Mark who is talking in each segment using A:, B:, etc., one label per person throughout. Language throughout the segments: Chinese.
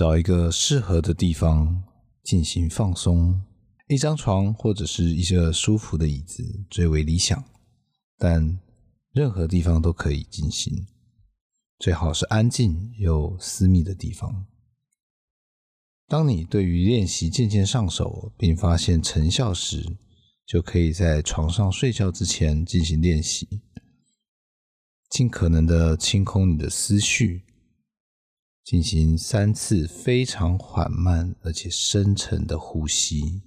A: 找一个适合的地方进行放松，一张床或者是一个舒服的椅子最为理想，但任何地方都可以进行，最好是安静又私密的地方。当你对于练习渐渐上手，并发现成效时，就可以在床上睡觉之前进行练习，尽可能的清空你的思绪，进行三次非常缓慢而且深沉的呼吸。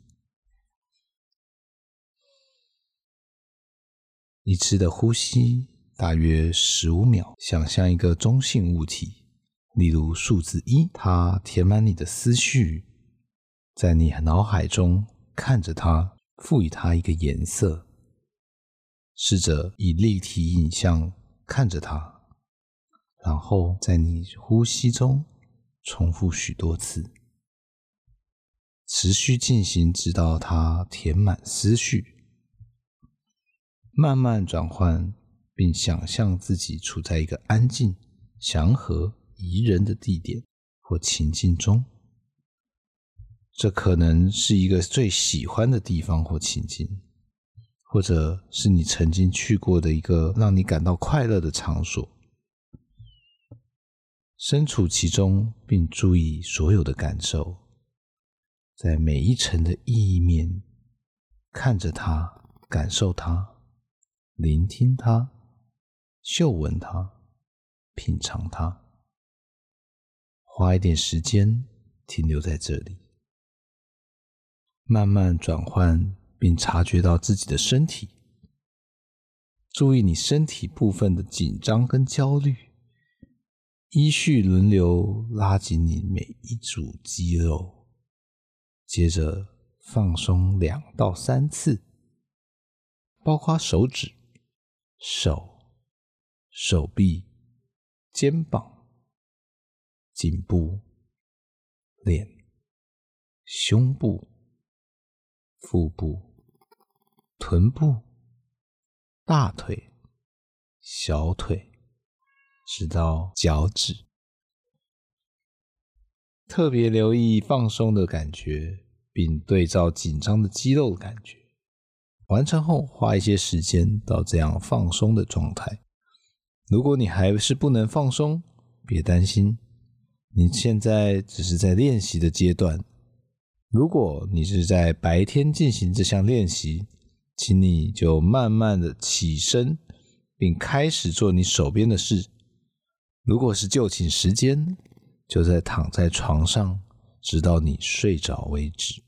A: 一次的呼吸大约十五秒，想象一个中性物体。例如数字一，它填满你的思绪，在你脑海中看着它，赋予它一个颜色，试着以立体影像看着它，然后在你呼吸中重复许多次，持续进行直到它填满思绪，慢慢转换，并想象自己处在一个安静、祥和。宜人的地点或情境中，这可能是一个最喜欢的地方或情境，或者是你曾经去过的一个让你感到快乐的场所。身处其中，并注意所有的感受，在每一层的意义面看着它，感受它，聆听它，嗅闻它，品尝它。花一点时间停留在这里，慢慢转换，并察觉到自己的身体，注意你身体部分的紧张跟焦虑，依序轮流拉紧你每一组肌肉，接着放松两到三次，包括手指、手、手臂、肩膀。颈部、脸、胸部、腹部、臀部、大腿、小腿，直到脚趾。特别留意放松的感觉，并对照紧张的肌肉的感觉。完成后，花一些时间到这样放松的状态。如果你还是不能放松，别担心。你现在只是在练习的阶段。如果你是在白天进行这项练习，请你就慢慢的起身，并开始做你手边的事。如果是就寝时间，就在躺在床上，直到你睡着为止。